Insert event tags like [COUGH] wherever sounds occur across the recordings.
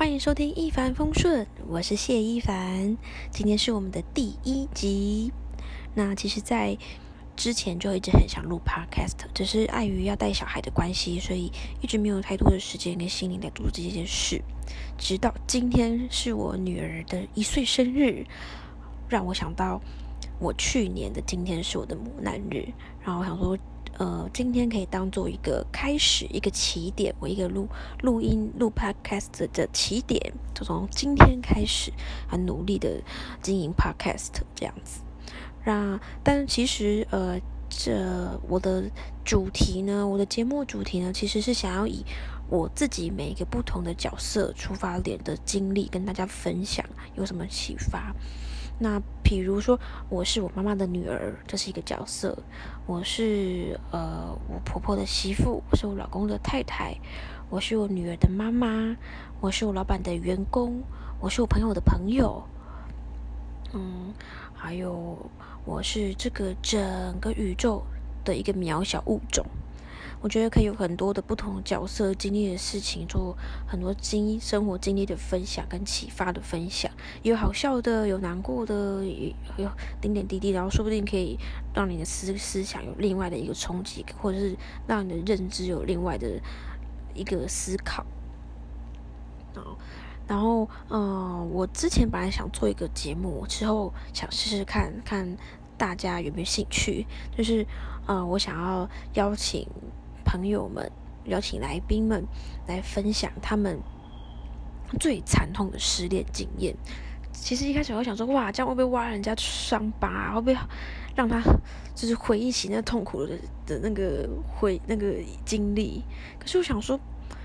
欢迎收听一帆风顺，我是谢一凡。今天是我们的第一集。那其实，在之前就一直很想录 podcast，只是碍于要带小孩的关系，所以一直没有太多的时间跟心灵来做这件事。直到今天是我女儿的一岁生日，让我想到我去年的今天是我的母难日，然后我想说。呃，今天可以当做一个开始，一个起点，我一个录录音录 podcast 的起点，就从今天开始很努力的经营 podcast 这样子。那但其实呃，这我的主题呢，我的节目主题呢，其实是想要以我自己每一个不同的角色出发点的经历跟大家分享，有什么启发。那比如说，我是我妈妈的女儿，这是一个角色；我是呃我婆婆的媳妇，我是我老公的太太；我是我女儿的妈妈；我是我老板的员工；我是我朋友的朋友。嗯，还有我是这个整个宇宙的一个渺小物种。我觉得可以有很多的不同角色经历的事情，做很多经生活经历的分享跟启发的分享，有好笑的，有难过的，也有点点滴滴，然后说不定可以让你的思思想有另外的一个冲击，或者是让你的认知有另外的一个思考。后，然后，嗯，我之前本来想做一个节目，之后想试试看看大家有没有兴趣，就是，呃，我想要邀请。朋友们邀请来宾们来分享他们最惨痛的失恋经验。其实一开始我想说，哇，这样会不会挖人家伤疤？会不会让他就是回忆起那痛苦的的那个回那个经历？可是我想说，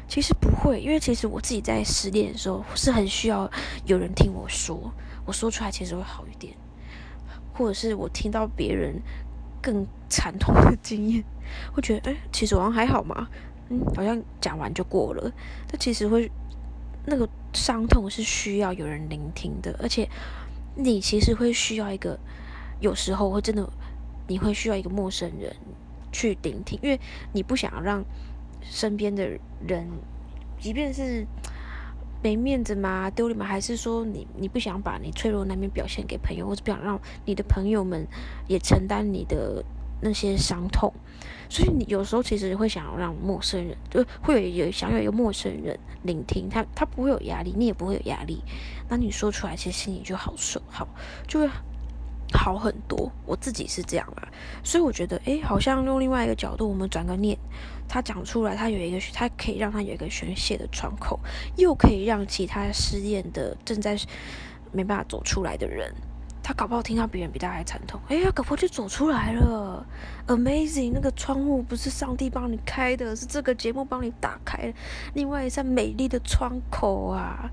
其实不会，因为其实我自己在失恋的时候是很需要有人听我说，我说出来其实会好一点，或者是我听到别人。更惨痛的经验，会觉得哎，其实好像还好嘛，嗯，好像讲完就过了。但其实会那个伤痛是需要有人聆听的，而且你其实会需要一个，有时候会真的你会需要一个陌生人去聆听，因为你不想让身边的人，即便是。没面子吗？丢脸吗？还是说你你不想把你脆弱那面表现给朋友，或者不想让你的朋友们也承担你的那些伤痛？所以你有时候其实会想要让陌生人，就会有有想有一个陌生人聆听他，他不会有压力，你也不会有压力。那你说出来，其实心里就好受，好就会。好很多，我自己是这样啦，所以我觉得，哎，好像用另外一个角度，我们转个念，他讲出来，他有一个，他可以让他有一个宣泄的窗口，又可以让其他失恋的正在没办法走出来的人，他搞不好听到别人比他还惨痛，哎呀，搞不好就走出来了，amazing，那个窗户不是上帝帮你开的，是这个节目帮你打开另外一扇美丽的窗口啊，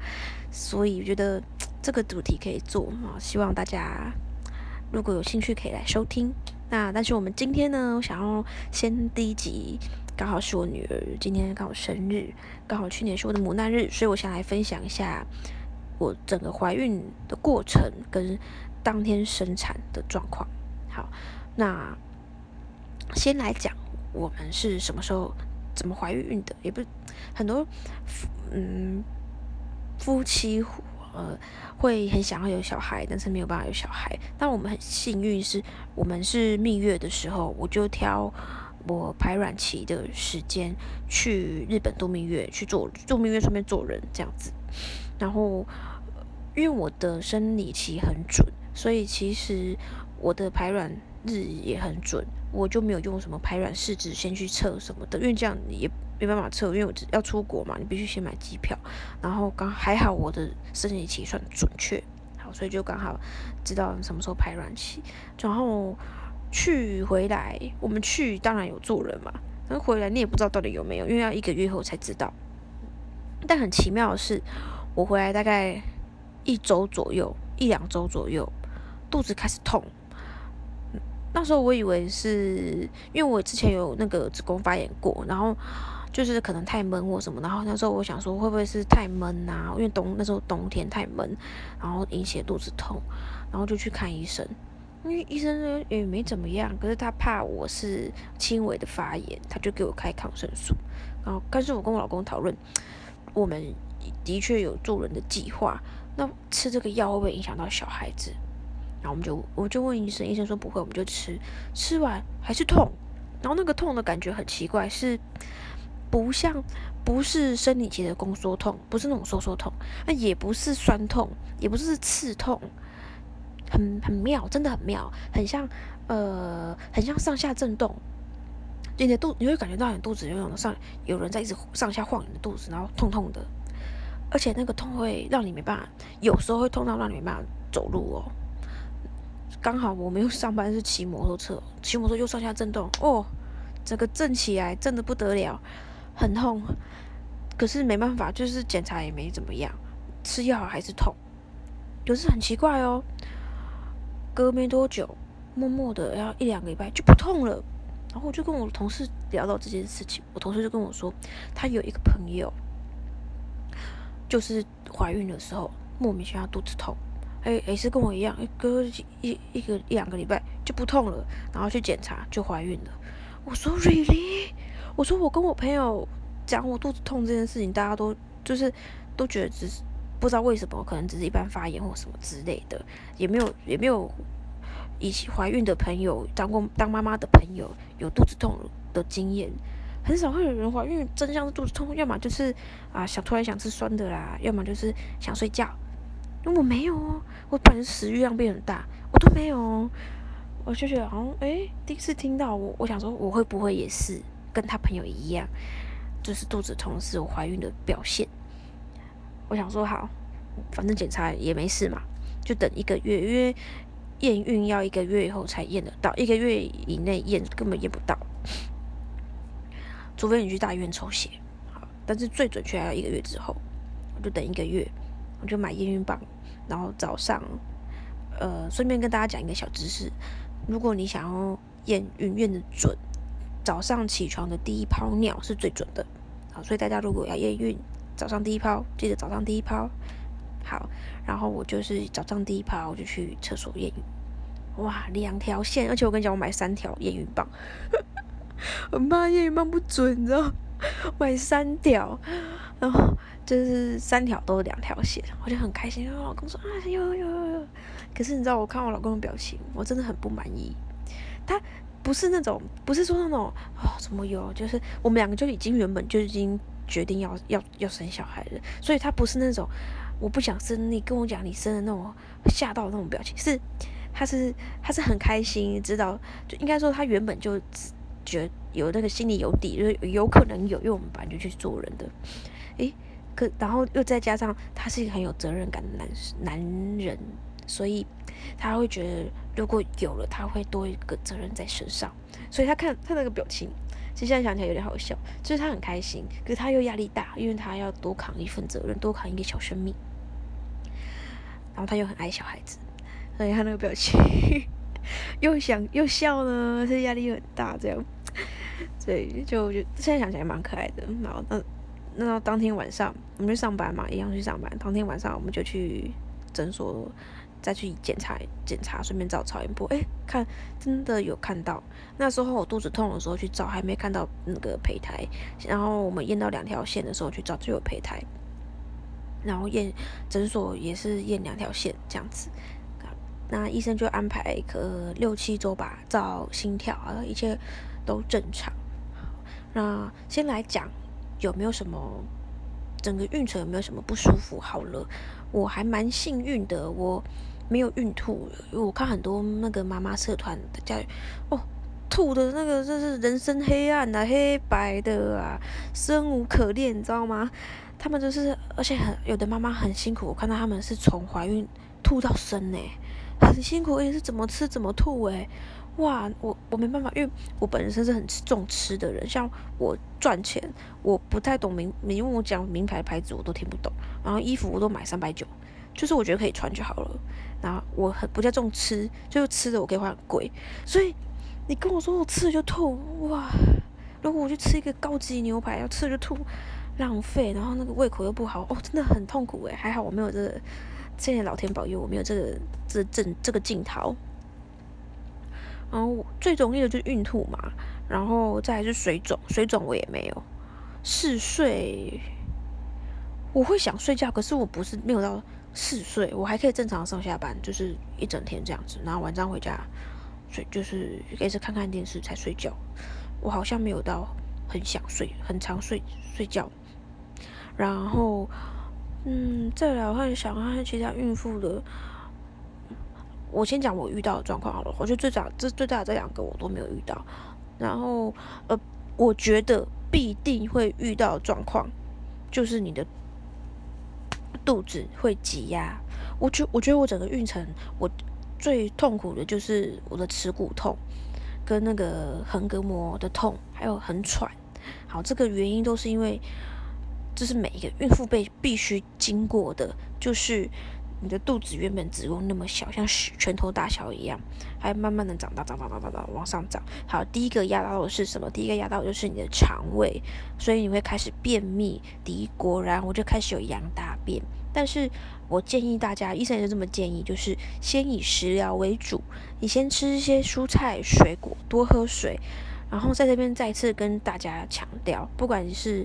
所以我觉得这个主题可以做啊，希望大家。如果有兴趣，可以来收听。那但是我们今天呢，想要先第一集，刚好是我女儿今天刚好生日，刚好去年是我的母难日，所以我想来分享一下我整个怀孕的过程跟当天生产的状况。好，那先来讲我们是什么时候怎么怀孕的，也不很多，嗯，夫妻。呃，会很想要有小孩，但是没有办法有小孩。但我们很幸运，是我们是蜜月的时候，我就挑我排卵期的时间去日本度蜜月，去做度蜜月，顺便做人这样子。然后，因为我的生理期很准，所以其实我的排卵日也很准，我就没有用什么排卵试纸先去测什么的，因为这样也。没办法测，因为我要出国嘛，你必须先买机票。然后刚还好我的生理期算准确，好，所以就刚好知道什么时候排卵期。然后去回来，我们去当然有做人嘛，但回来你也不知道到底有没有，因为要一个月后才知道。但很奇妙的是，我回来大概一周左右，一两周左右，肚子开始痛。那时候我以为是因为我之前有那个子宫发炎过，然后。就是可能太闷或什么，然后那时候我想说会不会是太闷啊？因为冬那时候冬天太闷，然后引起肚子痛，然后就去看医生。因为医生呢也没怎么样，可是他怕我是轻微的发炎，他就给我开抗生素。然后，但是我跟我老公讨论，我们的确有助人的计划，那吃这个药会不会影响到小孩子？然后我们就我就问医生，医生说不会，我们就吃，吃完还是痛，然后那个痛的感觉很奇怪，是不像不是生理期的宫缩痛，不是那种收缩痛，那也不是酸痛，也不是刺痛，很很妙，真的很妙，很像呃，很像上下震动。你的肚你会感觉到你肚子有种上有人在一直上下晃你的肚子，然后痛痛的，而且那个痛会让你没办法，有时候会痛到让你没办法走路哦。刚好我没有上班，是骑摩托车，骑摩托车又上下震动，哦，整个震起来震的不得了，很痛。可是没办法，就是检查也没怎么样，吃药还是痛。可是很奇怪哦，隔没多久，默默的要一两个礼拜就不痛了。然后我就跟我同事聊到这件事情，我同事就跟我说，他有一个朋友，就是怀孕的时候莫名其妙肚子痛。哎，也是跟我一样，隔一一个一两个礼拜就不痛了，然后去检查就怀孕了。我说 really？我说我跟我朋友讲我肚子痛这件事情，大家都就是都觉得只是不知道为什么，可能只是一般发炎或什么之类的，也没有也没有以前怀孕的朋友当过当妈妈的朋友有肚子痛的经验，很少会有人怀孕真相是肚子痛，要么就是啊想突然想吃酸的啦，要么就是想睡觉。我没有哦，我本来食欲量变很大，我都没有哦。我就觉得好像哎，第一次听到我，我想说我会不会也是跟他朋友一样，就是肚子痛是我怀孕的表现。我想说好，反正检查也没事嘛，就等一个月，因为验孕要一个月以后才验得到，一个月以内验根本验不到，除非你去大医院抽血。但是最准确还要一个月之后，我就等一个月。我就买验孕棒，然后早上，呃，顺便跟大家讲一个小知识：如果你想要验孕验的准，早上起床的第一泡尿是最准的。好，所以大家如果要验孕，早上第一泡，记得早上第一泡。好，然后我就是早上第一泡，我就去厕所验孕。哇，两条线，而且我跟你讲，我买三条验孕棒，我怕验孕棒不准，你知道？买三条，然后。就是三条都是两条线，我就很开心。我老公说啊，有有有有。可是你知道，我看我老公的表情，我真的很不满意。他不是那种，不是说那种啊，怎么有？就是我们两个就已经原本就已经决定要要要生小孩了，所以他不是那种我不想生，你跟我讲你生的那种吓到那种表情。是，他是他是很开心，知道就应该说他原本就觉有那个心里有底，就是有可能有，因为我们本来就去做人的，诶。可然后又再加上他是一个很有责任感的男男人，所以他会觉得如果有了，他会多一个责任在身上。所以他看他那个表情，其实现在想起来有点好笑，就是他很开心，可是他又压力大，因为他要多扛一份责任，多扛一个小生命。然后他又很爱小孩子，所以他那个表情 [LAUGHS] 又想又笑呢，是压力又很大这样。所以就就现在想起来蛮可爱的。然后那。那当天晚上我们去上班嘛，一样去上班。当天晚上我们就去诊所再去检查检查，顺便照超音波。哎，看真的有看到。那时候我肚子痛的时候去照，还没看到那个胚胎。然后我们验到两条线的时候去照就有胚胎。然后验诊所也是验两条线这样子。那医生就安排个六七周吧，照心跳啊，一切都正常。那先来讲。有没有什么整个孕程有没有什么不舒服？好了，我还蛮幸运的，我没有孕吐。因为我看很多那个妈妈社团的家哦，吐的那个就是人生黑暗啊，黑白的啊，生无可恋，你知道吗？他们就是，而且很有的妈妈很辛苦，我看到他们是从怀孕吐到生呢，很辛苦，而且是怎么吃怎么吐诶。哇，我我没办法，因为我本身是很重吃的人。像我赚钱，我不太懂名，你问我讲名牌牌子，我都听不懂。然后衣服我都买三百九，就是我觉得可以穿就好了。然后我很不叫重吃，就是吃的我可以花很贵。所以你跟我说我吃了就吐，哇！如果我去吃一个高级牛排，要吃了就吐，浪费。然后那个胃口又不好，哦，真的很痛苦诶。还好我没有这个，谢谢老天保佑，我没有这个这症这个镜头。然后最容易的就是孕吐嘛，然后再是水肿，水肿我也没有。嗜睡，我会想睡觉，可是我不是没有到嗜睡，我还可以正常上下班，就是一整天这样子，然后晚上回家睡，就是也是看看电视才睡觉。我好像没有到很想睡，很长睡睡觉。然后，嗯，再来我看想看其他孕妇的。我先讲我遇到的状况好了，我觉得最早这最大的这两个我都没有遇到。然后，呃，我觉得必定会遇到状况，就是你的肚子会挤压。我觉我觉得我整个孕程，我最痛苦的就是我的耻骨痛，跟那个横膈膜的痛，还有很喘。好，这个原因都是因为，这是每一个孕妇被必须经过的，就是。你的肚子原本子宫那么小，像拳头大小一样，还慢慢的长大，长大，长大，长，往上长。好，第一个压到的是什么？第一个压到的就是你的肠胃，所以你会开始便秘。第，果然我就开始有羊大便。但是我建议大家，医生也是这么建议，就是先以食疗为主，你先吃一些蔬菜水果，多喝水。然后在这边再次跟大家强调，不管你是。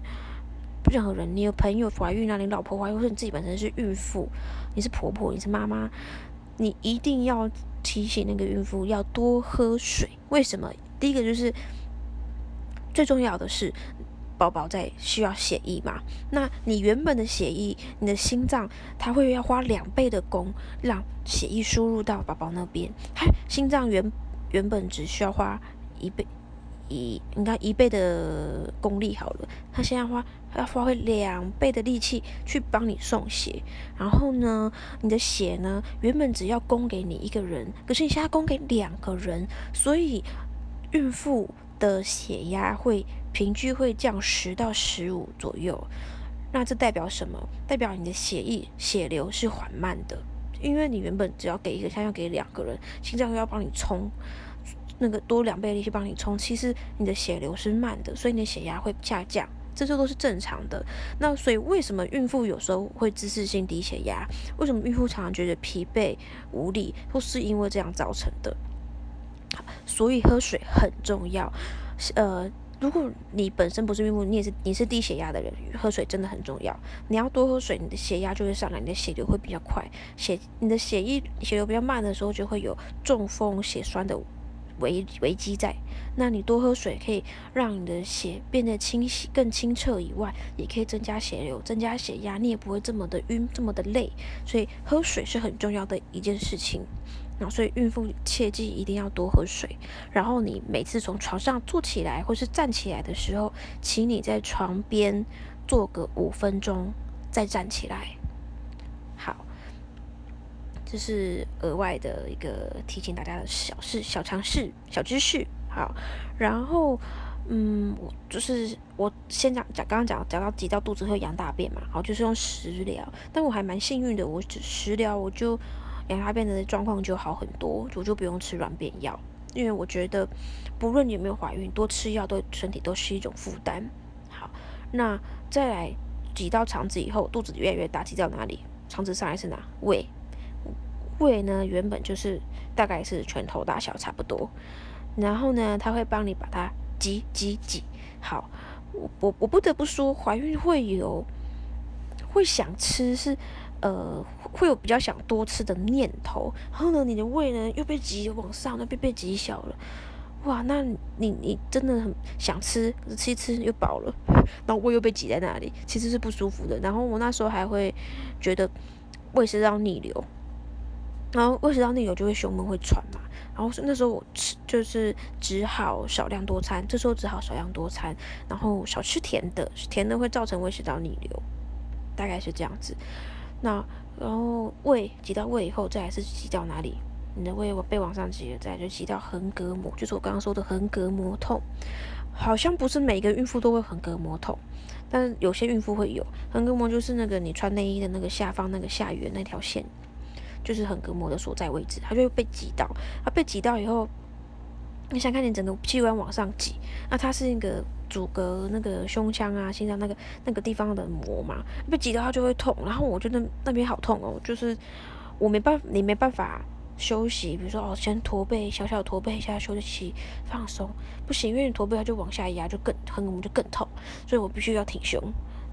任何人，你有朋友怀孕啊，你老婆怀孕，或者你自己本身是孕妇，你是婆婆，你是妈妈，你一定要提醒那个孕妇要多喝水。为什么？第一个就是最重要的是，宝宝在需要血液嘛。那你原本的血液，你的心脏，它会要花两倍的功让血液输入到宝宝那边。它心脏原原本只需要花一倍。一应该一倍的功力好了，他现在花要发挥两倍的力气去帮你送血，然后呢，你的血呢原本只要供给你一个人，可是你现在供给两个人，所以孕妇的血压会平均会降十到十五左右。那这代表什么？代表你的血液血流是缓慢的，因为你原本只要给一个，现在要给两个人，心脏又要帮你冲。那个多两倍力气帮你冲，其实你的血流是慢的，所以你的血压会下降，这些都是正常的。那所以为什么孕妇有时候会姿势性低血压？为什么孕妇常常觉得疲惫无力，都是因为这样造成的。所以喝水很重要。呃，如果你本身不是孕妇，你也是你是低血压的人，喝水真的很重要。你要多喝水，你的血压就会上来，你的血流会比较快。血你的血液血流比较慢的时候，就会有中风、血栓的。危危机在，那你多喝水可以让你的血变得清晰、更清澈以外，也可以增加血流、增加血压，你也不会这么的晕、这么的累。所以喝水是很重要的一件事情。那所以孕妇切记一定要多喝水。然后你每次从床上坐起来或是站起来的时候，请你在床边坐个五分钟，再站起来。这是额外的一个提醒大家的小事、小常识、小知识。好，然后，嗯，我就是我先讲讲，刚刚讲讲到挤到肚子会养大便嘛，好，就是用食疗。但我还蛮幸运的，我只食疗我就养大便的状况就好很多，我就不用吃软便药，因为我觉得不论你有没有怀孕，多吃药对身体都是一种负担。好，那再来挤到肠子以后，肚子越来越大，挤到哪里？肠子上来是哪？胃。胃呢，原本就是大概是拳头大小差不多，然后呢，他会帮你把它挤挤挤好。我我我不得不说，怀孕会有会想吃，是呃会有比较想多吃的念头。然后呢，你的胃呢又被挤往上，那被被挤小了，哇，那你你真的很想吃，吃一吃又饱了，然后胃又被挤在那里，其实是不舒服的。然后我那时候还会觉得胃食道逆流。然后胃食道逆流就会胸闷会喘嘛，然后那时候我吃就是只好少量多餐，这时候只好少量多餐，然后少吃甜的，甜的会造成胃食道逆流，大概是这样子。那然后胃挤到胃以后，再来是挤到哪里？你的胃被往上挤了，再就挤到横膈膜，就是我刚刚说的横膈膜痛。好像不是每个孕妇都会横膈膜痛，但有些孕妇会有横膈膜，就是那个你穿内衣的那个下方那个下缘那条线。就是横膈膜的所在位置，它就会被挤到。它被挤到以后，你想看你整个器官往上挤，那它是那个阻隔那个胸腔啊、心脏那个那个地方的膜嘛，被挤到它就会痛。然后我觉得那边好痛哦，就是我没办法，你没办法休息。比如说哦，先驼背，小小驼背一下休息放松，不行，因为你驼背它就往下压，就更横膈膜就更痛，所以我必须要挺胸。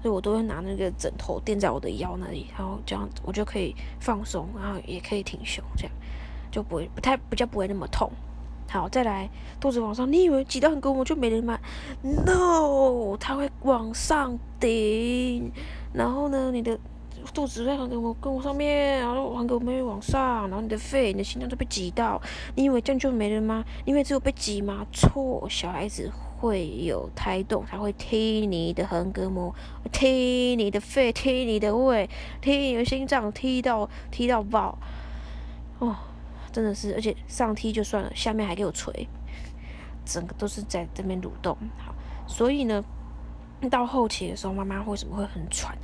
所以我都会拿那个枕头垫在我的腰那里，然后这样我就可以放松，然后也可以挺胸，这样就不会不太比较不会那么痛。好，再来肚子往上，你以为挤到很高我就没人吗？No，它会往上顶，然后呢，你的肚子在横膈膜跟我上面，然后横膈膜往上，然后你的肺、你的心脏都被挤到，你以为这样就没人吗？因为只有被挤吗？错，小孩子会有胎动，他会踢你的横膈膜，踢你的肺，踢你的胃，踢你的心脏，踢到踢到爆，哦。真的是，而且上踢就算了，下面还给我捶，整个都是在这边蠕动。好，所以呢，到后期的时候，妈妈为什么会很喘？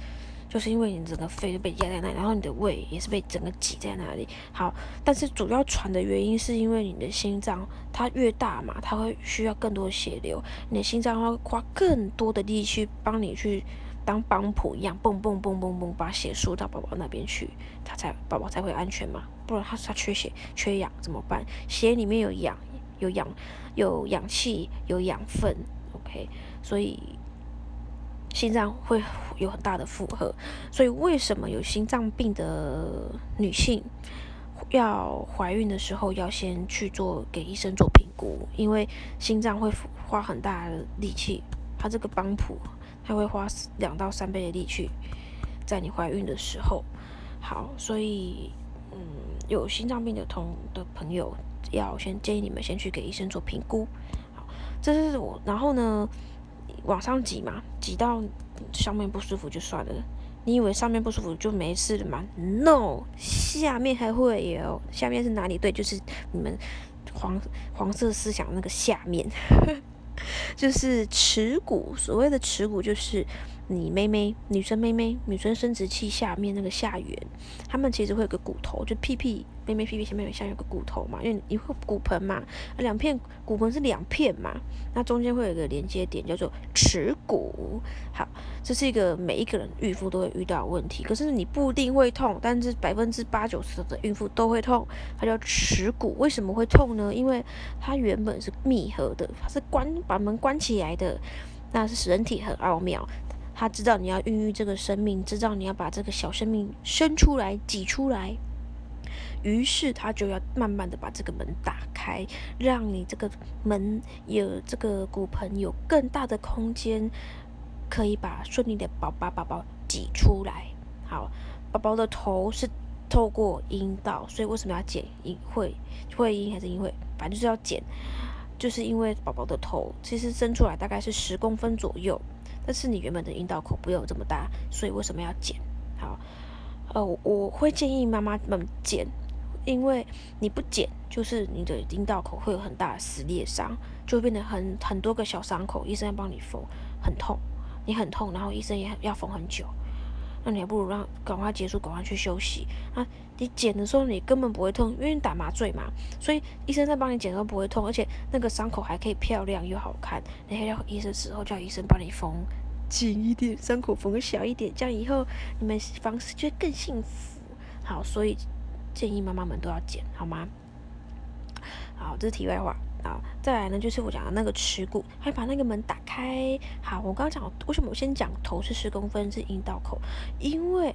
就是因为你整个肺都被压在那里，然后你的胃也是被整个挤在那里。好，但是主要喘的原因是因为你的心脏它越大嘛，它会需要更多血流，你的心脏会花更多的力去帮你去。当帮浦一样，蹦蹦蹦蹦蹦，把血输到宝宝那边去，它才宝宝才会安全嘛。不然他他缺血缺氧怎么办？血里面有氧，有氧有氧气，有养分，OK。所以心脏会有很大的负荷。所以为什么有心脏病的女性要怀孕的时候要先去做给医生做评估？因为心脏会花很大的力气，它这个帮浦。它会花两到三倍的力气，在你怀孕的时候。好，所以，嗯，有心脏病的同的朋友，要先建议你们先去给医生做评估。好，这是我，然后呢，往上挤嘛，挤到上面不舒服就算了。你以为上面不舒服就没事了吗？No，下面还会有。下面是哪里？对，就是你们黄黄色思想那个下面。[LAUGHS] 就是耻骨，所谓的耻骨就是你妹妹，女生妹妹，女生生殖器下面那个下缘，他们其实会有个骨头，就屁屁。妹妹屁屁前面有像有个骨头嘛，因为你会骨盆嘛，两片骨盆是两片嘛，那中间会有一个连接点叫做耻骨。好，这是一个每一个人孕妇都会遇到的问题，可是你不一定会痛，但是百分之八九十的孕妇都会痛，它叫耻骨。为什么会痛呢？因为它原本是密合的，它是关把门关起来的，那是人体很奥妙，他知道你要孕育这个生命，知道你要把这个小生命生出来挤出来。于是他就要慢慢的把这个门打开，让你这个门有这个骨盆有更大的空间，可以把顺利的宝宝宝宝挤出来。好，宝宝的头是透过阴道，所以为什么要剪阴会会阴还是阴会？反正就是要剪，就是因为宝宝的头其实生出来大概是十公分左右，但是你原本的阴道口不有这么大，所以为什么要剪？好，呃，我会建议妈妈们剪。因为你不剪，就是你的阴道口会有很大的撕裂伤，就变得很很多个小伤口，医生要帮你缝，很痛，你很痛，然后医生也要缝很久，那你还不如让赶快结束，赶快去休息啊！你剪的时候你根本不会痛，因为你打麻醉嘛，所以医生在帮你剪都不会痛，而且那个伤口还可以漂亮又好看。你还要医生时候叫医生帮你缝紧一点，伤口缝小一点，这样以后你们房事就会更幸福。好，所以。建议妈妈们都要剪，好吗？好，这是题外话啊。再来呢，就是我讲的那个耻骨，还把那个门打开。好，我刚刚讲为什么我先讲头是十公分是阴道口，因为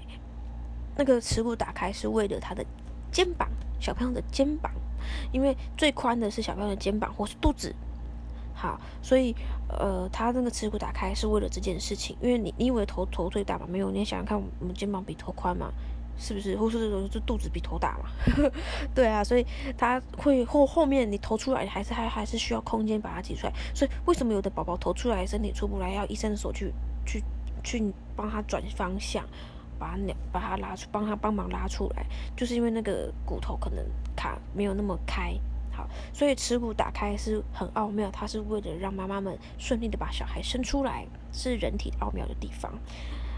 那个耻骨打开是为了他的肩膀，小朋友的肩膀，因为最宽的是小朋友的肩膀或是肚子。好，所以呃，他那个耻骨打开是为了这件事情，因为你你以为头头最大嘛？没有，你想想看，我们肩膀比头宽嘛？是不是？或是这肚子比头大嘛？[LAUGHS] 对啊，所以他会后后面你头出来，还是还还是需要空间把它挤出来。所以为什么有的宝宝头出来，身体出不来，要医生的手去去去帮他转方向，把它把它拉出，帮他帮忙拉出来，就是因为那个骨头可能卡没有那么开。好，所以耻骨打开是很奥妙，它是为了让妈妈们顺利的把小孩生出来，是人体奥妙的地方。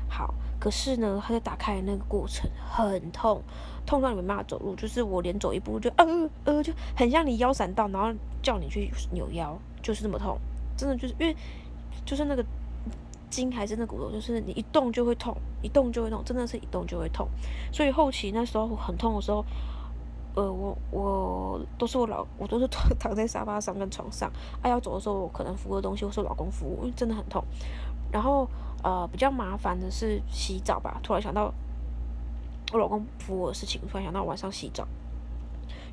好，可是呢，他在打开的那个过程很痛，痛到你没办法走路，就是我连走一步就呃呃，就很像你腰闪到，然后叫你去扭腰，就是那么痛，真的就是因为就是那个筋还是那骨头，就是你一动就会痛，一动就会痛，真的是一动就会痛。所以后期那时候很痛的时候，呃，我我都是我老，我都是躺躺在沙发上跟床上，啊要走的时候我可能扶个东西，或是老公扶我，因为真的很痛。然后呃，比较麻烦的是洗澡吧。突然想到我老公扶我的事情，突然想到晚上洗澡，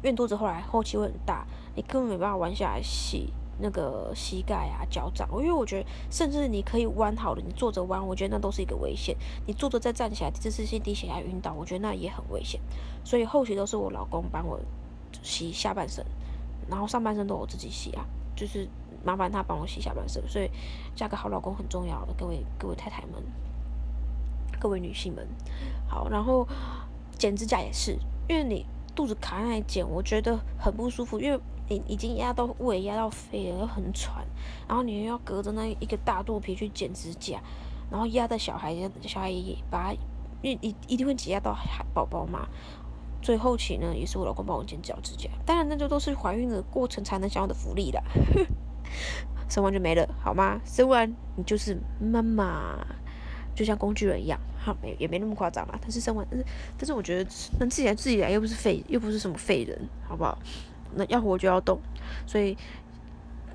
因为肚子后来后期会很大，你根本没办法弯下来洗那个膝盖啊、脚掌。因为我觉得，甚至你可以弯好了，你坐着弯，我觉得那都是一个危险。你坐着再站起来，姿势性低血压晕倒，我觉得那也很危险。所以后期都是我老公帮我洗下半身，然后上半身都我自己洗啊，就是。麻烦他帮我洗下半身，所以嫁个好老公很重要的，各位各位太太们，各位女性们，好，然后剪指甲也是，因为你肚子卡那里剪，我觉得很不舒服，因为你已经压到胃压到肺了，很喘，然后你又要隔着那一个大肚皮去剪指甲，然后压在小孩小孩也把，因一一定会挤压到宝宝嘛。最后期呢，也是我老公帮我剪脚指甲，当然那就都是怀孕的过程才能享有的福利啦。[LAUGHS] 生完就没了，好吗？生完你就是妈妈，就像工具人一样，哈，没也没那么夸张啦。但是生完，但是但是我觉得能自己来自己来，又不是废，又不是什么废人，好不好？那要活就要动，所以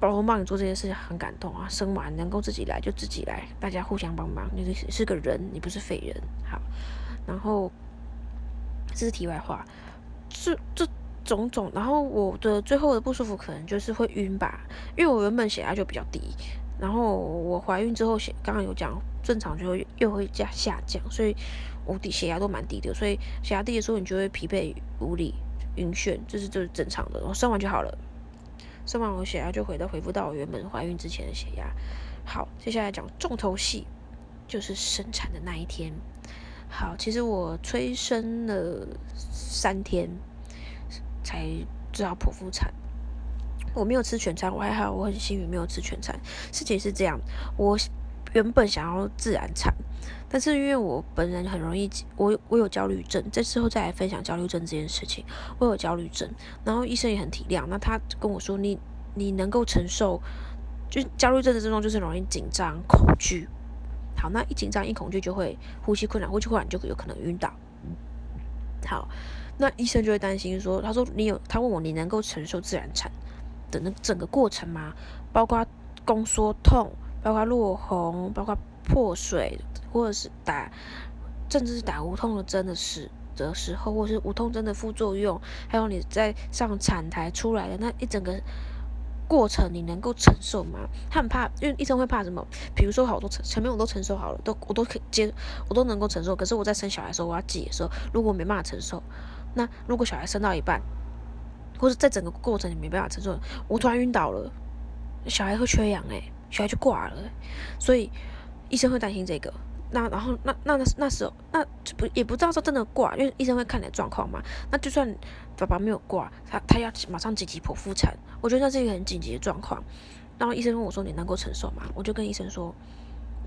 老公帮你做这件事很感动啊。生完能够自己来就自己来，大家互相帮忙，你是是个人，你不是废人。好，然后这是题外话，这这。种种，然后我的最后的不舒服可能就是会晕吧，因为我原本血压就比较低，然后我怀孕之后血刚刚有讲正常就会又会加下降，所以我底血压都蛮低的，所以血压低的时候你就会疲惫无力、晕眩，这是这是正常的。我生完就好了，生完我血压就回到恢复到我原本怀孕之前的血压。好，接下来讲重头戏，就是生产的那一天。好，其实我催生了三天。才知道剖腹产，我没有吃全餐，我还好，我很幸运没有吃全餐。事情是这样，我原本想要自然产，但是因为我本人很容易，我我有焦虑症，这之后再来分享焦虑症这件事情。我有焦虑症，然后医生也很体谅，那他跟我说，你你能够承受，就焦虑症的症状就是容易紧张、恐惧。好，那一紧张一恐惧就会呼吸困难，呼吸困难就有可能晕倒。好。那医生就会担心说：“他说你有，他问我你能够承受自然产的那整个过程吗？包括宫缩痛，包括落红，包括破水，或者是打，甚至是打无痛的针的时的时候，或是无痛针的副作用，还有你在上产台出来的那一整个过程，你能够承受吗？他很怕，因为医生会怕什么？比如说好多前前面我都承受好了，都我都可以接，我都能够承受。可是我在生小孩的时候，我要挤的时候，如果没办法承受。”那如果小孩生到一半，或者在整个过程你没办法承受，我突然晕倒了，小孩会缺氧哎，小孩就挂了，所以医生会担心这个。那然后那那那那时候那就不也不知道说真的挂，因为医生会看你的状况嘛。那就算爸爸没有挂，他他要马上紧急剖腹产，我觉得那是一个很紧急的状况。然后医生问我说：“你能够承受吗？”我就跟医生说：“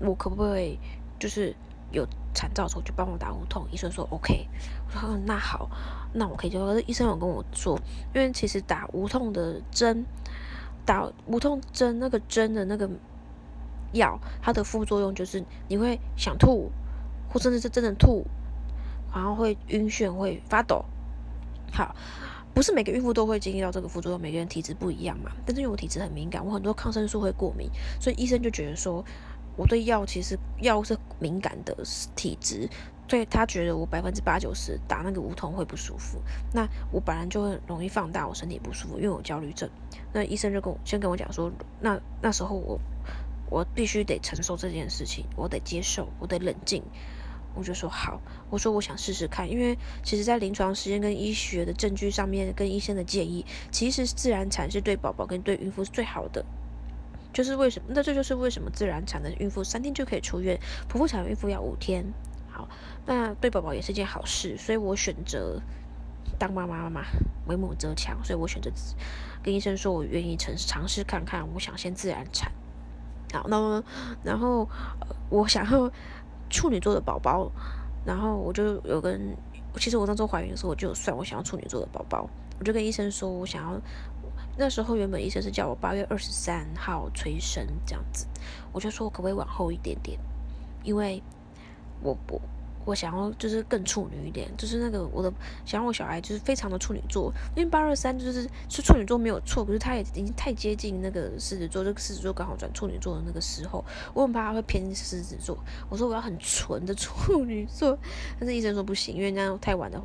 我可不可以就是？”有产兆的时候就帮我打无痛，医生说 OK，我说那好，那我可以就医生有跟我说，因为其实打无痛的针，打无痛针那个针的那个药，它的副作用就是你会想吐，或甚至是真的吐，然后会晕眩，会发抖。好，不是每个孕妇都会经历到这个副作用，每个人体质不一样嘛。但是因为我体质很敏感，我很多抗生素会过敏，所以医生就觉得说。我对药其实药物是敏感的体质，所以他觉得我百分之八九十打那个无痛会不舒服。那我本来就会容易放大我身体不舒服，因为我焦虑症。那医生就跟我先跟我讲说，那那时候我我必须得承受这件事情，我得接受，我得冷静。我就说好，我说我想试试看，因为其实在临床实验跟医学的证据上面，跟医生的建议，其实自然产是对宝宝跟对孕妇是最好的。就是为什么？那这就是为什么自然产的孕妇三天就可以出院，剖腹产的孕妇要五天。好，那对宝宝也是件好事，所以我选择当妈妈嘛，为母则强，所以我选择跟医生说，我愿意尝尝试看看，我想先自然产。好，那么然后我想要处女座的宝宝，然后我就有跟，其实我当初怀孕的时候我就算，我想要处女座的宝宝，我就跟医生说我想要。那时候原本医生是叫我八月二十三号催生这样子，我就说我可不可以往后一点点，因为我不我想要就是更处女一点，就是那个我的想要我小孩就是非常的处女座，因为八二三就是是处女座没有错，可是他也已经太接近那个狮子座，这个狮子座刚好转处女座的那个时候，我很怕他会偏狮子座。我说我要很纯的处女座，但是医生说不行，因为那样太晚的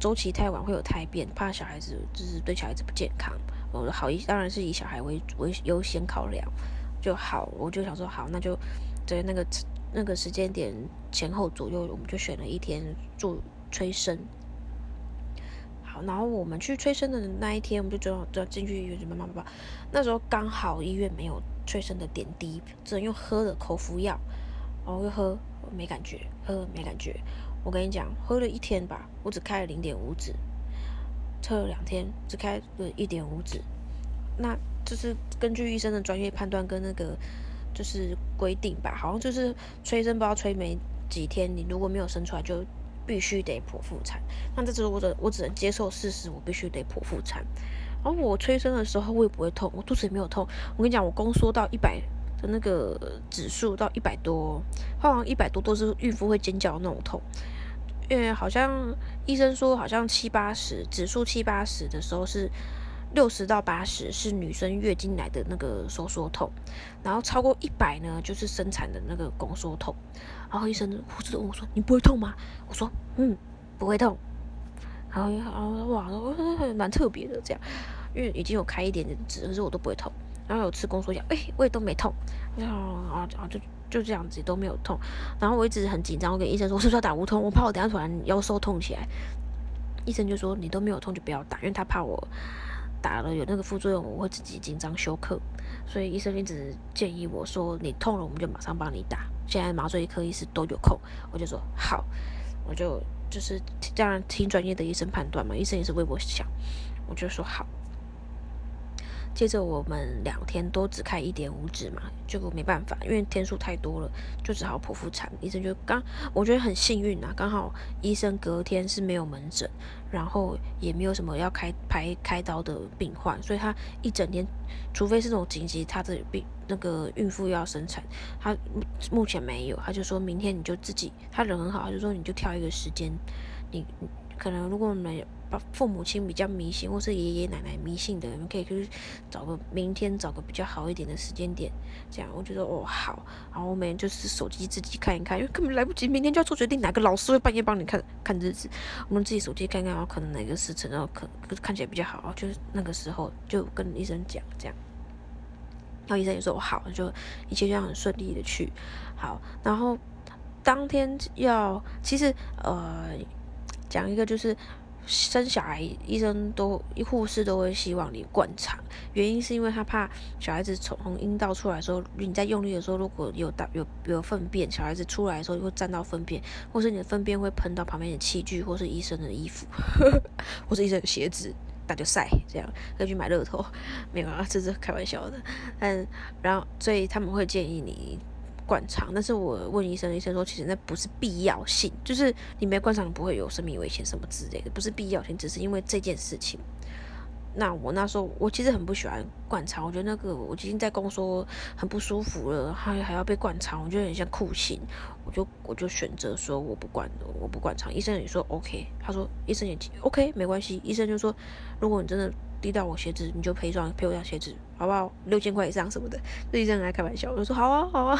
周期太晚会有胎变，怕小孩子就是对小孩子不健康。我说好，当然是以小孩为为优先考量就好。我就想说好，那就对那个。那个时间点前后左右，我们就选了一天做催生。好，然后我们去催生的那一天，我们就正好要进去医院，就慢慢慢。那时候刚好医院没有催生的点滴，只能用喝的口服药。然后又喝没感觉，喝没感觉。我跟你讲，喝了一天吧，我只开了零点五指，测了两天只开了一点五指。那就是根据医生的专业判断跟那个。就是规定吧，好像就是催生，不知道催没几天，你如果没有生出来，就必须得剖腹产。那这时候我的我只能接受事实，我必须得剖腹产。然后我催生的时候，我也不会痛，我肚子也没有痛。我跟你讲，我宫缩到一百的那个指数到一百多，好像一百多都是孕妇会尖叫那种痛。因为好像医生说，好像七八十指数七八十的时候是。六十到八十是女生月经来的那个收缩痛，然后超过一百呢就是生产的那个宫缩痛。然后医生护士问我说：“你不会痛吗？”我说：“嗯，不会痛。”然后然后哇，蛮特别的这样，因为已经有开一点点纸，可是我都不会痛。然后有吃宫缩药，哎，我也都没痛。然后啊啊就就这样子都没有痛。然后我一直很紧张，我跟医生说：“我是不是要打无痛？我怕我等下突然腰收痛起来。”医生就说：“你都没有痛就不要打，因为他怕我。”打了有那个副作用，我会自己紧张休克，所以医生一直建议我说：“你痛了，我们就马上帮你打。”现在麻醉科医师都有空，我就说好，我就就是当然听专业的医生判断嘛，医生也是为我想，我就说好。接着我们两天都只开一点五指嘛，结果没办法，因为天数太多了，就只好剖腹产。医生就刚，我觉得很幸运啊，刚好医生隔天是没有门诊，然后也没有什么要开排开刀的病患，所以他一整天，除非是那种紧急，他的病那个孕妇要生产，他目前没有，他就说明天你就自己，他人很好，他就说你就挑一个时间，你。可能如果没有把父母亲比较迷信，或是爷爷奶奶迷信的，你们可以去找个明天找个比较好一点的时间点，这样我觉得哦好，然后我每天就是手机自己看一看，因为根本来不及，明天就要做决定，哪个老师会半夜帮你看看日子，我们自己手机看看，然后可能哪个时辰，然后可看起来比较好，就是那个时候就跟医生讲这样，然后医生也说我好，就一切这样很顺利的去好，然后当天要其实呃。讲一个就是生小孩，医生都护士都会希望你灌肠，原因是因为他怕小孩子从阴道出来的时候，你在用力的时候，如果有大有有粪便，小孩子出来的时候会沾到粪便，或是你的粪便会喷到旁边的器具，或是医生的衣服，[LAUGHS] 或是医生的鞋子，那就晒这样，可以去买乐透，[LAUGHS] 没有啊，这是开玩笑的，但然后所以他们会建议你。灌肠，但是我问医生，医生说其实那不是必要性，就是你没灌肠不会有生命危险什么之类的，不是必要性，只是因为这件事情。那我那时候我其实很不喜欢灌肠，我觉得那个我已经在宫说很不舒服了，还还要被灌肠，我觉得很像酷刑，我就我就选择说我不灌我不灌肠。医生也说 OK，他说医生也 OK 没关系，医生就说如果你真的。滴到我鞋子，你就赔一双赔我一双鞋子，好不好？六千块以上什么的，这医生还开玩笑，我说好啊，好啊。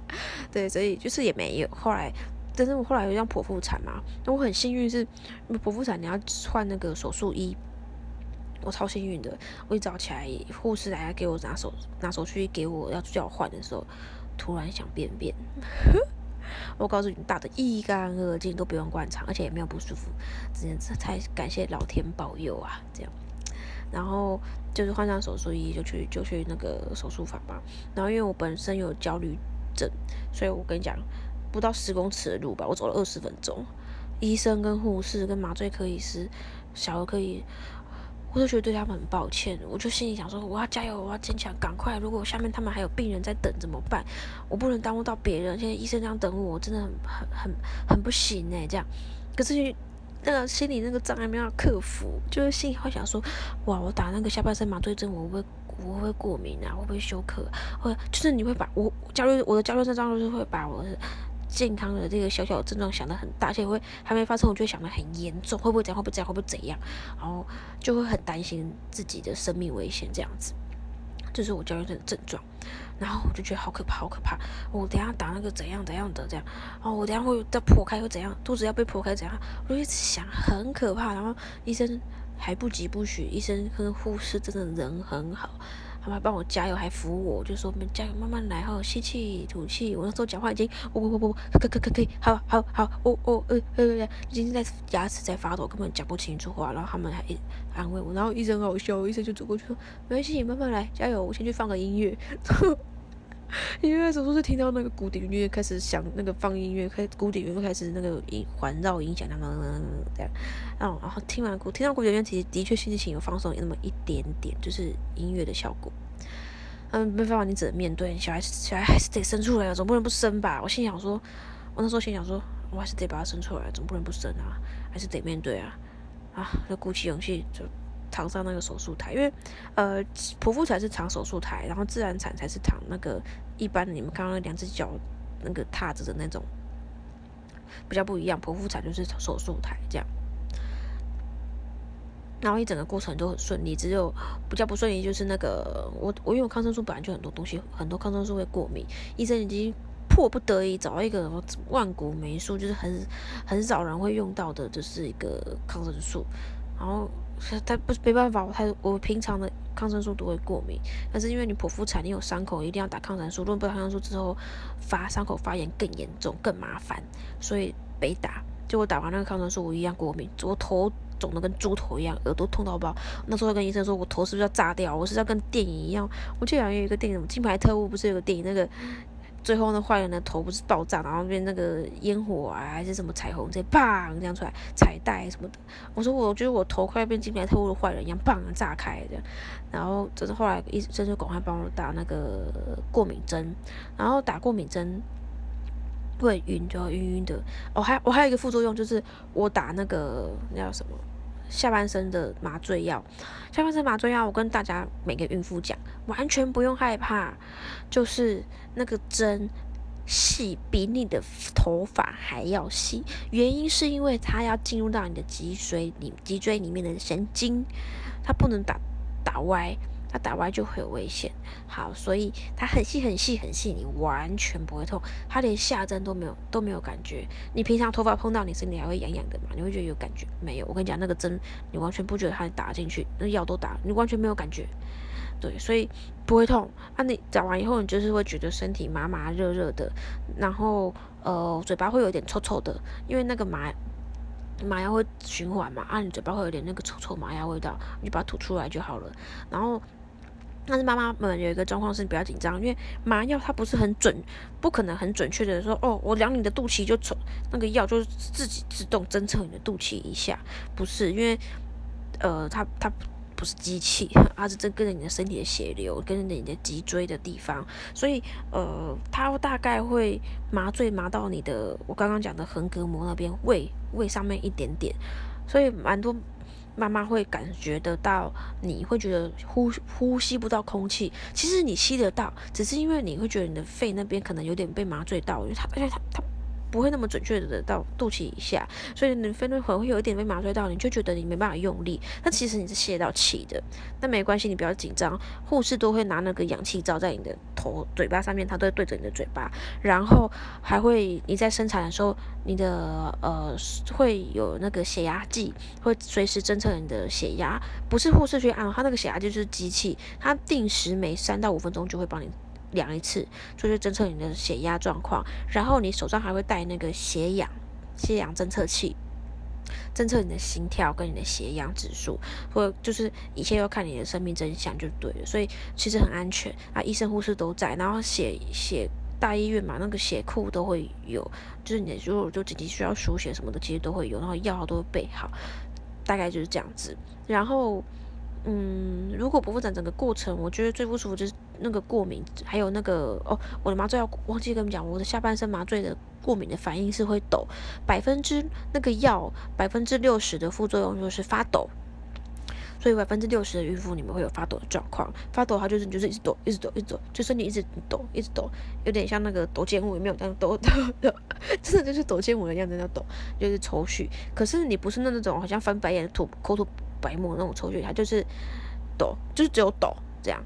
[LAUGHS] 对，所以就是也没有。后来，但是我后来有张剖腹产嘛，那我很幸运是剖腹产，你要换那个手术衣，我超幸运的。我一早起来，护士来给我拿手拿手术衣给我，要叫我换的时候，突然想便便。[LAUGHS] 我告诉你，打的一干二净，都不用灌肠，而且也没有不舒服，只能才感谢老天保佑啊，这样。然后就是换上手术衣，就去就去那个手术房嘛。然后因为我本身有焦虑症，所以我跟你讲，不到十公尺的路吧，我走了二十分钟。医生跟护士跟麻醉科医师、小儿科医，我都觉得对他们很抱歉。我就心里想说，我要加油，我要坚强，赶快！如果下面他们还有病人在等怎么办？我不能耽误到别人。现在医生这样等我，我真的很很很很不行哎，这样。可是。那个心理那个障碍没有克服，就是心里会想说，哇，我打那个下半身麻醉针，我会我会过敏啊，会不会休克？或就是你会把我焦虑，我的焦虑症状就是会把我的健康的这个小小的症状想的很大，而且会还没发生，我就会想的很严重，会不会怎样？会不会这样？会不会怎样？然后就会很担心自己的生命危险，这样子，这是我焦虑症的症状。然后我就觉得好可怕，好可怕！我等下打那个怎样怎样的这样，哦，我等下会再破开会怎样？肚子要被破开怎样？我就一直想，很可怕。然后医生还不急不徐，医生跟护士真的人很好。他们帮我加油，还扶我，就说：“我们加油，慢慢来哈，吸气，吐气。”我那时候讲话已经，不不不不，可可可可以，好好好，我我呃呃，已经在牙齿在发抖，根本讲不清楚话。然后他们还安慰我，然后医生好笑，医生就走过去说：“没关系，慢慢来，加油，我先去放个音乐。[LAUGHS] ” [LAUGHS] 因为手术是听到那个古典音乐开始响，那个放音乐开，古典音乐开始那个音环绕音响，那么这样，然后然后听完古听到古典乐，其实的确心情有放松，有那么一点点，就是音乐的效果。嗯，没办法，你只能面对小孩，小孩还是得生出来啊，总不能不生吧？我心想说，我那时候心想说，我还是得把他生出来，总不能不生啊，还是得面对啊，啊，就鼓起勇气就。躺上那个手术台，因为呃，剖腹产是躺手术台，然后自然产才是躺那个一般的你们刚刚两只脚那个踏着的那种，比较不一样。剖腹产就是手术台这样，然后一整个过程都很顺利，只有比较不顺利就是那个我我因为抗生素本来就很多东西很多抗生素会过敏，医生已经迫不得已找到一个万古霉素，就是很很少人会用到的，就是一个抗生素，然后。他不是没办法，他我平常的抗生素都会过敏，但是因为你剖腹产，你有伤口，一定要打抗生素。如果不打抗生素之后发伤口发炎更严重更麻烦，所以没打。结果打完那个抗生素，我一样过敏，我头肿的跟猪头一样，耳朵痛到爆。那时候跟医生说，我头是不是要炸掉？我是要跟电影一样。我记得好像有一个电影《金牌特务》，不是有个电影那个。最后那坏人的头不是爆炸，然后变那个烟火啊，还是什么彩虹，直接砰这样出来，彩带什么的。我说我觉得我头快要变金牌特务的坏人一样，砰炸开这样。然后就是后来医生就赶快帮我打那个过敏针，然后打过敏针会晕，就要晕晕的。哦，还我还有一个副作用就是我打那个那叫什么？下半身的麻醉药，下半身麻醉药，我跟大家每个孕妇讲，完全不用害怕，就是那个针细，比你的头发还要细，原因是因为它要进入到你的脊髓里，脊椎里面的神经，它不能打打歪。它打歪就会有危险，好，所以它很细很细很细，你完全不会痛，它连下针都没有都没有感觉。你平常头发碰到你身体还会痒痒的嘛？你会觉得有感觉？没有，我跟你讲，那个针你完全不觉得它打进去，那药都打，你完全没有感觉。对，所以不会痛。啊，你打完以后，你就是会觉得身体麻麻热热的，然后呃，嘴巴会有点臭臭的，因为那个麻。麻药会循环嘛？啊，你嘴巴会有点那个臭臭麻药味道，你就把它吐出来就好了。然后，但是妈妈们有一个状况是比较紧张，因为麻药它不是很准，不可能很准确的说，哦，我量你的肚脐就从那个药就是自己自动侦测你的肚脐一下，不是，因为呃，它它。不是机器，而是正跟着你的身体的血流，跟着你的脊椎的地方，所以呃，它大概会麻醉麻到你的我刚刚讲的横膈膜那边，胃胃上面一点点，所以蛮多妈妈会感觉得到，你会觉得呼呼吸不到空气，其实你吸得到，只是因为你会觉得你的肺那边可能有点被麻醉到，因为它而且它它。不会那么准确的到肚脐以下，所以你肺内可能会有一点被麻醉到，你就觉得你没办法用力。那其实你是泄到气的，那没关系，你不要紧张。护士都会拿那个氧气罩在你的头、嘴巴上面，他都会对着你的嘴巴，然后还会你在生产的时候，你的呃会有那个血压计，会随时侦测你的血压，不是护士去按，他那个血压计就是机器，它定时每三到五分钟就会帮你。量一次，就是侦测你的血压状况，然后你手上还会带那个血氧、血氧侦测器，侦测你的心跳跟你的血氧指数，或就是一切要看你的生命真相就对了。所以其实很安全啊，医生护士都在，然后血血大医院嘛，那个血库都会有，就是你如果就紧急需要输血什么的，其实都会有，然后药都备好，大概就是这样子。然后，嗯，如果不复诊整个过程，我觉得最不舒服就是。那个过敏，还有那个哦，我的麻醉药忘记跟你们讲，我的下半身麻醉的过敏的反应是会抖，百分之那个药百分之六十的副作用就是发抖，所以百分之六十的孕妇你们会有发抖的状况。发抖它就是你就是一直抖，一直抖，一直抖，就身体一直抖，一直抖，有点像那个抖肩舞，有没有这样抖抖抖？真的就是抖肩舞的样子在抖，就是抽搐。可是你不是那那种好像翻白眼、吐口吐白沫那种抽血，它就是抖，就是只有抖这样，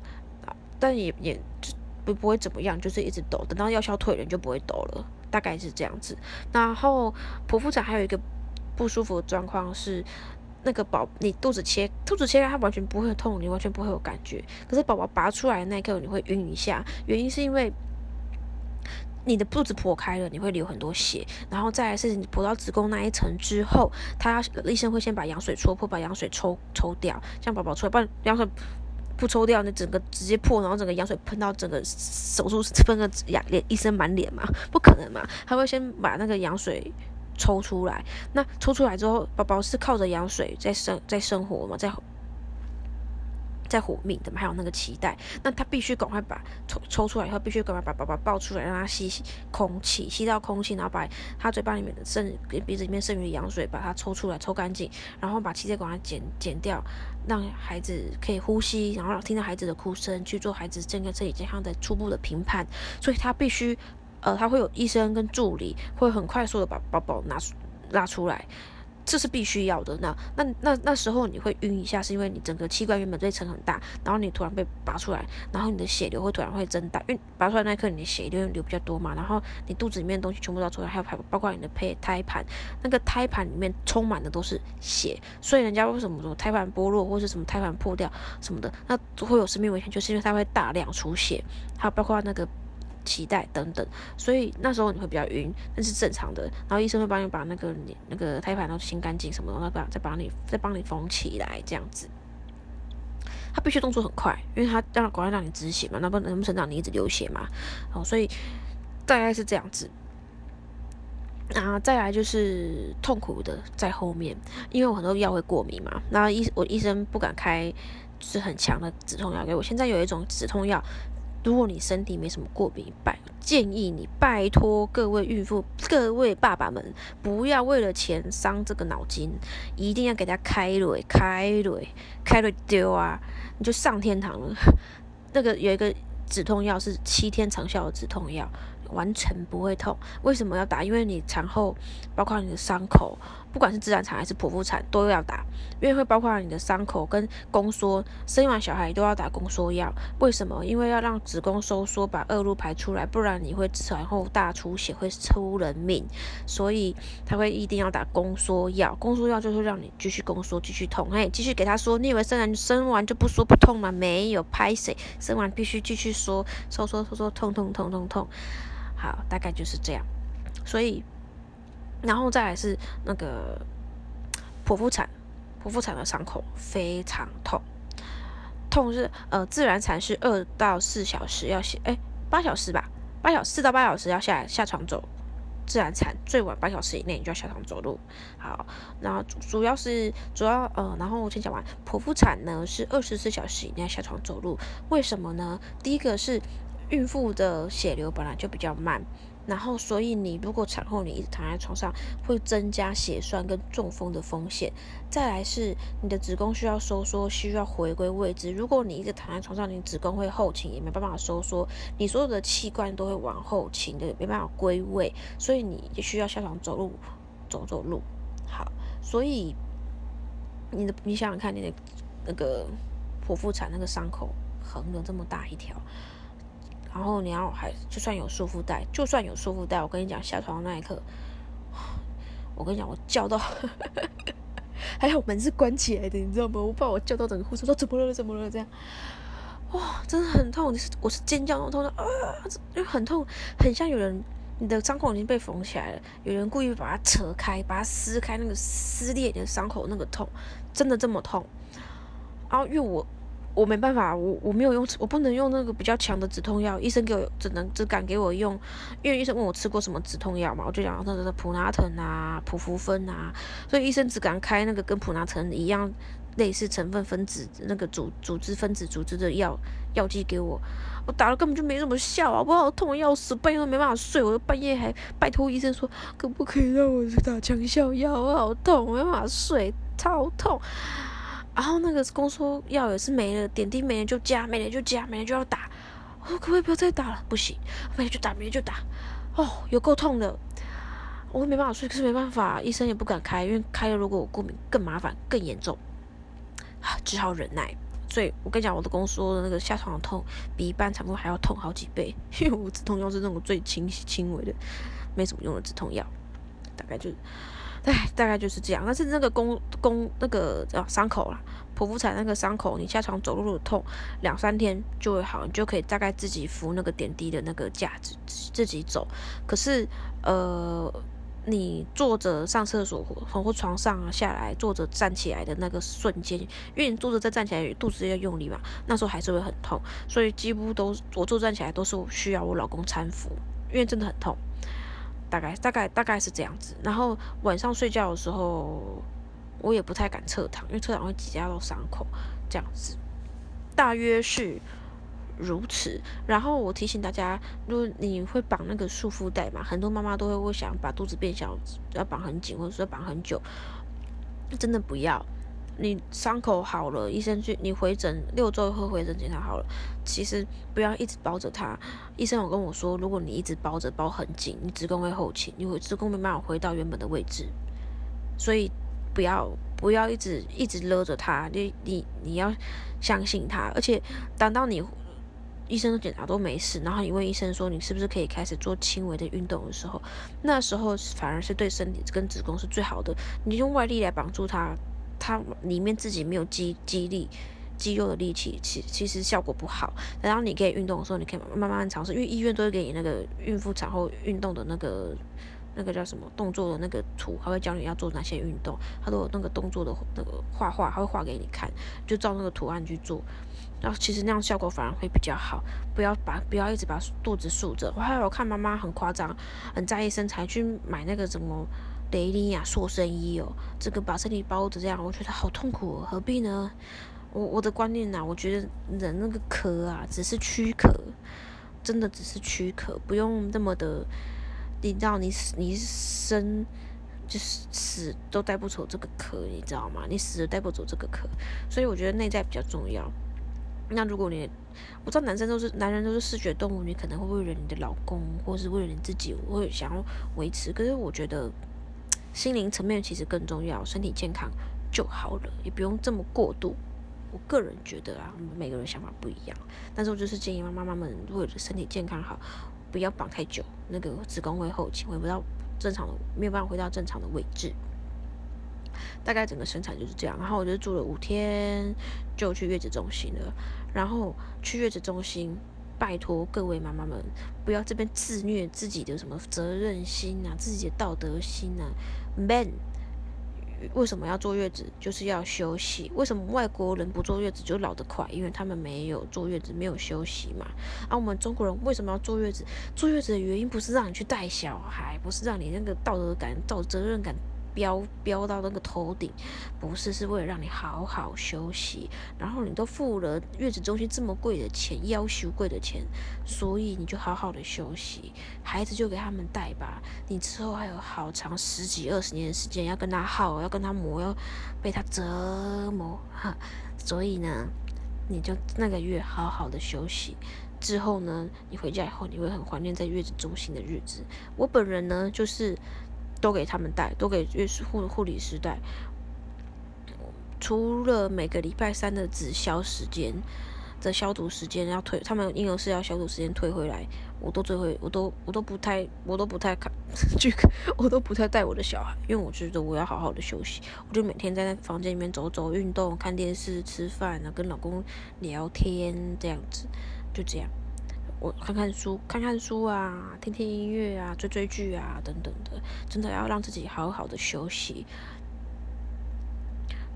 但也也就不不会怎么样，就是一直抖，等到药效退了就不会抖了。大概是这样子，然后剖腹产还有一个不舒服的状况是，那个宝你肚子切肚子切开，它完全不会痛，你完全不会有感觉。可是宝宝拔出来的那一刻，你会晕一下，原因是因为你的肚子剖开了，你会流很多血，然后再来是你破到子宫那一层之后，他医生会先把羊水戳破，把羊水抽抽掉，像宝宝出来，不然羊水。不抽掉，那整个直接破，然后整个羊水喷到整个手术喷个羊脸，医生满脸嘛，不可能嘛，他会先把那个羊水抽出来，那抽出来之后，宝宝是靠着羊水在生在生活嘛，在。在活命的嘛，还有那个脐带，那他必须赶快把抽抽出来以后，必须赶快把宝宝抱出来，让他吸吸空气，吸到空气，然后把他嘴巴里面的剩鼻子里面剩余的羊水把它抽出来，抽干净，然后把脐带管它剪剪掉，让孩子可以呼吸，然后听到孩子的哭声，去做孩子健康身体健康的初步的评判。所以他必须，呃，他会有医生跟助理会很快速的把宝宝拿出拉出来。这是必须要的。那那那那时候你会晕一下，是因为你整个器官原本这层很大，然后你突然被拔出来，然后你的血流会突然会增大，因为拔出来那一刻你的血流流比较多嘛，然后你肚子里面的东西全部都出来，还有还包括你的胚胎盘，那个胎盘里面充满的都是血，所以人家为什么说胎盘剥落或是什么胎盘破掉什么的，那会有生命危险，就是因为它会大量出血，还有包括那个。脐带等等，所以那时候你会比较晕，那是正常的。然后医生会帮你把那个你那个胎盘都清干净什么的，然后把再帮你再帮你缝起来这样子。他必须动作很快，因为他让赶快让你止血嘛，那不能不能让你一直流血嘛。哦，所以大概是这样子。然后再来就是痛苦的在后面，因为我很多药会过敏嘛，然后医我医生不敢开是很强的止痛药给我。现在有一种止痛药。如果你身体没什么过敏，拜建议你拜托各位孕妇、[TSK] 各位爸爸们，不要为了钱伤这个脑筋，一定要给他开蕊、开蕊、开蕊丢啊，你就上天堂了。[LAUGHS] 那个有一个止痛药是七天长效的止痛药。完全不会痛，为什么要打？因为你产后，包括你的伤口，不管是自然产还是剖腹产，都要打，因为会包括你的伤口跟宫缩，生完小孩都要打宫缩药。为什么？因为要让子宫收缩，把恶露排出来，不然你会产后大出血，会出人命。所以他会一定要打宫缩药，宫缩药就是让你继续宫缩，继续痛。哎，继续给他说，你以为生完生完就不说不痛吗？没有，拍谁生完必须继续说，收缩收缩，痛痛痛痛痛。好，大概就是这样，所以，然后再来是那个剖腹产，剖腹产的伤口非常痛，痛是呃自然产是二到四小时要下，哎八小时吧，八小四到八小时要下下床走，自然产最晚八小时以内你就要下床走路。好，然后主要是主要呃，然后我先讲完，剖腹产呢是二十四小时以内下床走路，为什么呢？第一个是。孕妇的血流本来就比较慢，然后所以你如果产后你一直躺在床上，会增加血栓跟中风的风险。再来是你的子宫需要收缩，需要回归位置。如果你一直躺在床上，你子宫会后倾，也没办法收缩，你所有的器官都会往后倾的，没办法归位，所以你需要下床走路，走走路。好，所以你的你想想看，你的那个剖腹产那个伤口横了这么大一条。然后你要还就算有束缚带，就算有束缚带，我跟你讲下床的那一刻，[SIGHS] 我跟你讲我叫到，[LAUGHS] 还好门是关起来的，你知道吗？我怕我叫到整个护士说怎么了怎么了这样，哇，真的很痛，你是我是尖叫那种痛的啊，就很痛，很像有人你的伤口已经被缝起来了，有人故意把它扯开，把它撕开，那个撕裂你的伤口那个痛，真的这么痛，然后因为我。我没办法，我我没有用，我不能用那个比较强的止痛药。医生给我只能只敢给我用，因为医生问我吃过什么止痛药嘛，我就讲那个普拿疼啊、普福芬啊，所以医生只敢开那个跟普拿疼一样类似成分分子那个组组织分子组织的药药剂给我。我打了根本就没什么效啊，我好痛要死，半夜都没办法睡，我半夜还拜托医生说可不可以让我打强效药，我好痛，没办法睡，超痛。然后那个宫缩药也是没了，点滴没了就加，没了就加，没了就要打。我可不可以不要再打了？不行，没了就打，没了就打。哦，有够痛的，我没办法睡，可是没办法，医生也不敢开，因为开了如果我过敏更麻烦更严重，啊，只好忍耐。所以我跟你讲，我的宫缩的那个下床的痛比一般产妇还要痛好几倍，因为我止痛药是那种最轻轻微的，没什么用的止痛药，大概就。唉，大概就是这样。但是那个宫宫那个啊伤口啦，剖腹产那个伤口，你下床走路痛，两三天就会好，你就可以大概自己扶那个点滴的那个架子自己走。可是呃，你坐着上厕所从床上下来，坐着站起来的那个瞬间，因为你坐着再站起来，肚子要用力嘛，那时候还是会很痛。所以几乎都我坐站起来都是需要我老公搀扶，因为真的很痛。大概大概大概是这样子，然后晚上睡觉的时候，我也不太敢侧躺，因为侧躺会挤压到伤口，这样子，大约是如此。然后我提醒大家，如果你会绑那个束缚带嘛，很多妈妈都会会想把肚子变小，要绑很紧，或者说绑很久，真的不要。你伤口好了，医生去你回诊六周后回诊检查好了，其实不要一直包着它。医生有跟我说，如果你一直包着包很紧，你子宫会后倾，你会子宫没办法回到原本的位置。所以不要不要一直一直勒着它，你你你要相信它。而且等到你医生的检查都没事，然后你问医生说你是不是可以开始做轻微的运动的时候，那时候反而是对身体跟子宫是最好的。你用外力来绑住它。它里面自己没有肌肌力、肌肉的力气，其其实效果不好。然后你可以运动的时候，你可以慢慢尝试，因为医院都会给你那个孕妇产后运动的那个那个叫什么动作的那个图，还会教你要做哪些运动，他都有那个动作的那个画画，他会画给你看，就照那个图案去做。然后其实那样效果反而会比较好，不要把不要一直把肚子竖着。我还有看妈妈很夸张，很在意身材，去买那个什么。雷尼亚塑身衣哦，这个把身体包着这样，我觉得好痛苦，何必呢？我我的观念呐，我觉得人那个壳啊，只是躯壳，真的只是躯壳，不用那么的，你知道，你你生就是死都带不走这个壳，你知道吗？你死都带不走这个壳，所以我觉得内在比较重要。那如果你，我知道男生都是男人都是视觉动物，你可能会为了你的老公，或是为了你自己，会想要维持，可是我觉得。心灵层面其实更重要，身体健康就好了，也不用这么过度。我个人觉得啊，每个人想法不一样，但是我就是建议妈妈们为了身体健康好，不要绑太久，那个子宫会后倾，回不到正常的，没有办法回到正常的位置。大概整个生产就是这样，然后我就住了五天，就去月子中心了。然后去月子中心。拜托各位妈妈们，不要这边自虐自己的什么责任心啊，自己的道德心啊。Man，为什么要坐月子？就是要休息。为什么外国人不坐月子就老得快？因为他们没有坐月子，没有休息嘛。而我们中国人为什么要坐月子？坐月子的原因不是让你去带小孩，不是让你那个道德感、道责任感。飙飙到那个头顶，不是是为了让你好好休息，然后你都付了月子中心这么贵的钱，要求贵的钱，所以你就好好的休息，孩子就给他们带吧。你之后还有好长十几二十年的时间要跟他耗，要跟他磨，要被他折磨哈。所以呢，你就那个月好好的休息，之后呢，你回家以后你会很怀念在月子中心的日子。我本人呢，就是。都给他们带，都给月护护理师带。除了每个礼拜三的止消时间的消毒时间要退，他们婴儿室要消毒时间退回来，我都最会，我都我都不太，我都不太看去，我都不太带我的小孩，因为我觉得我要好好的休息。我就每天在那房间里面走走、运动、看电视、吃饭啊，跟老公聊天这样子，就这样。我看看书，看看书啊，听听音乐啊，追追剧啊，等等的，真的要让自己好好的休息。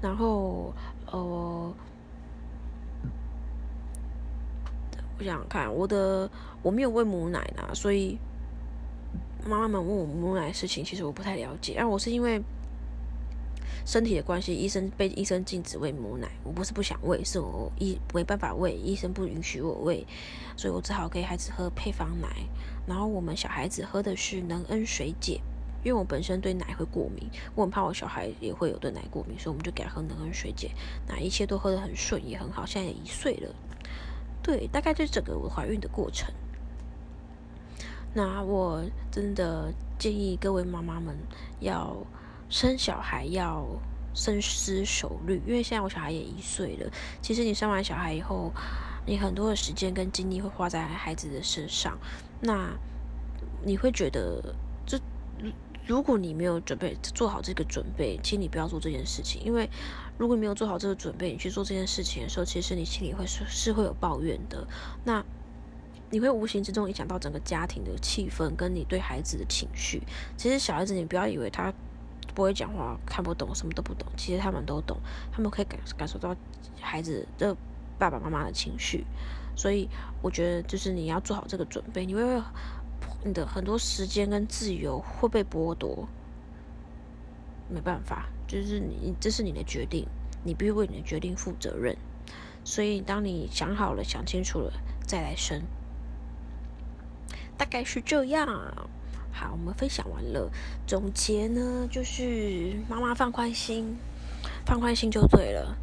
然后，呃，我想想看，我的我没有喂母奶呢，所以妈妈们问我母奶的事情，其实我不太了解。然后我是因为。身体的关系，医生被医生禁止喂母奶。我不是不想喂，是我医没办法喂，医生不允许我喂，所以我只好给孩子喝配方奶。然后我们小孩子喝的是能恩水解，因为我本身对奶会过敏，我很怕我小孩也会有对奶过敏，所以我们就给他喝能恩水解，那一切都喝得很顺，也很好。现在也一岁了，对，大概就是整个我怀孕的过程。那我真的建议各位妈妈们要生小孩要深思熟虑，因为现在我小孩也一岁了。其实你生完小孩以后，你很多的时间跟精力会花在孩子的身上，那你会觉得，这如果你没有准备做好这个准备，请你不要做这件事情，因为如果你没有做好这个准备，你去做这件事情的时候，其实你心里会是是会有抱怨的。那你会无形之中影响到整个家庭的气氛，跟你对孩子的情绪。其实小孩子，你不要以为他不会讲话、看不懂、什么都不懂，其实他们都懂，他们可以感感受到孩子的爸爸妈妈的情绪。所以我觉得，就是你要做好这个准备，你会你的很多时间跟自由会被剥夺。没办法，就是你这是你的决定，你必须为你的决定负责任。所以当你想好了、想清楚了，再来生。大概是这样。好，我们分享完了。总结呢，就是妈妈放宽心，放宽心就对了。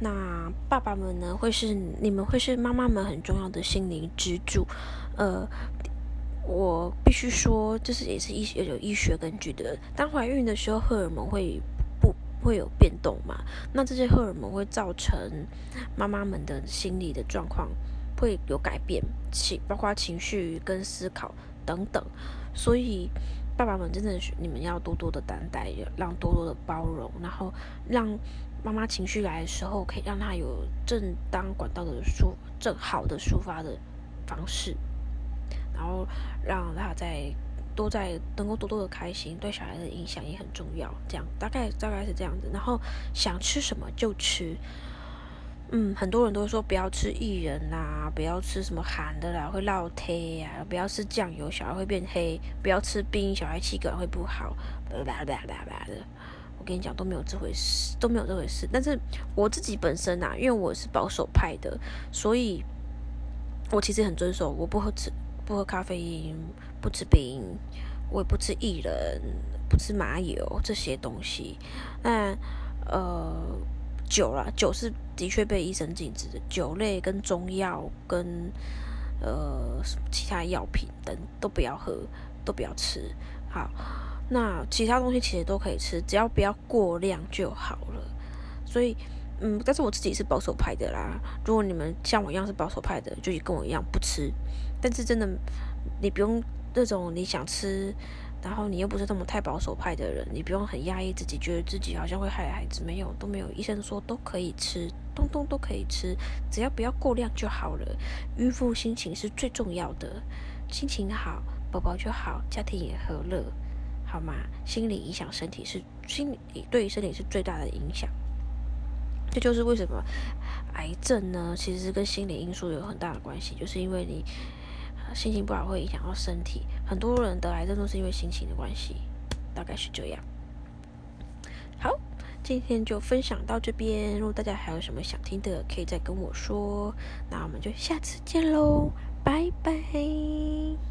那爸爸们呢，会是你们会是妈妈们很重要的心灵支柱。呃，我必须说，这是也是医学有医学根据的。当怀孕的时候，荷尔蒙会不会有变动嘛？那这些荷尔蒙会造成妈妈们的心理的状况。会有改变，情包括情绪跟思考等等，所以爸爸们真的是你们要多多的担待，让多多的包容，然后让妈妈情绪来的时候，可以让她有正当管道的抒正好的抒发的方式，然后让她在多在能够多多的开心，对小孩的影响也很重要。这样大概大概是这样子，然后想吃什么就吃。嗯，很多人都说不要吃薏仁啦，不要吃什么寒的啦，会落胎呀；不要吃酱油，小孩会变黑；不要吃冰，小孩气管会不好。啦啦啦啦的，我跟你讲都没有这回事，都没有这回事。但是我自己本身啊，因为我是保守派的，所以我其实很遵守，我不喝吃不喝咖啡因，不吃冰，我也不吃薏仁，不吃麻油这些东西。那呃。酒啦，酒是的确被医生禁止的，酒类跟中药跟呃其他药品等都不要喝，都不要吃。好，那其他东西其实都可以吃，只要不要过量就好了。所以，嗯，但是我自己是保守派的啦。如果你们像我一样是保守派的，就跟我一样不吃。但是真的，你不用那种你想吃。然后你又不是那么太保守派的人，你不用很压抑自己，觉得自己好像会害孩子，没有都没有。医生说都可以吃，通通都可以吃，只要不要过量就好了。孕妇心情是最重要的，心情好，宝宝就好，家庭也和乐，好吗？心理影响身体是心理对于身体是最大的影响。这就是为什么癌症呢？其实跟心理因素有很大的关系，就是因为你。心情不好会影响到身体，很多人得癌症都是因为心情的关系，大概是这样。好，今天就分享到这边，如果大家还有什么想听的，可以再跟我说。那我们就下次见喽，拜拜。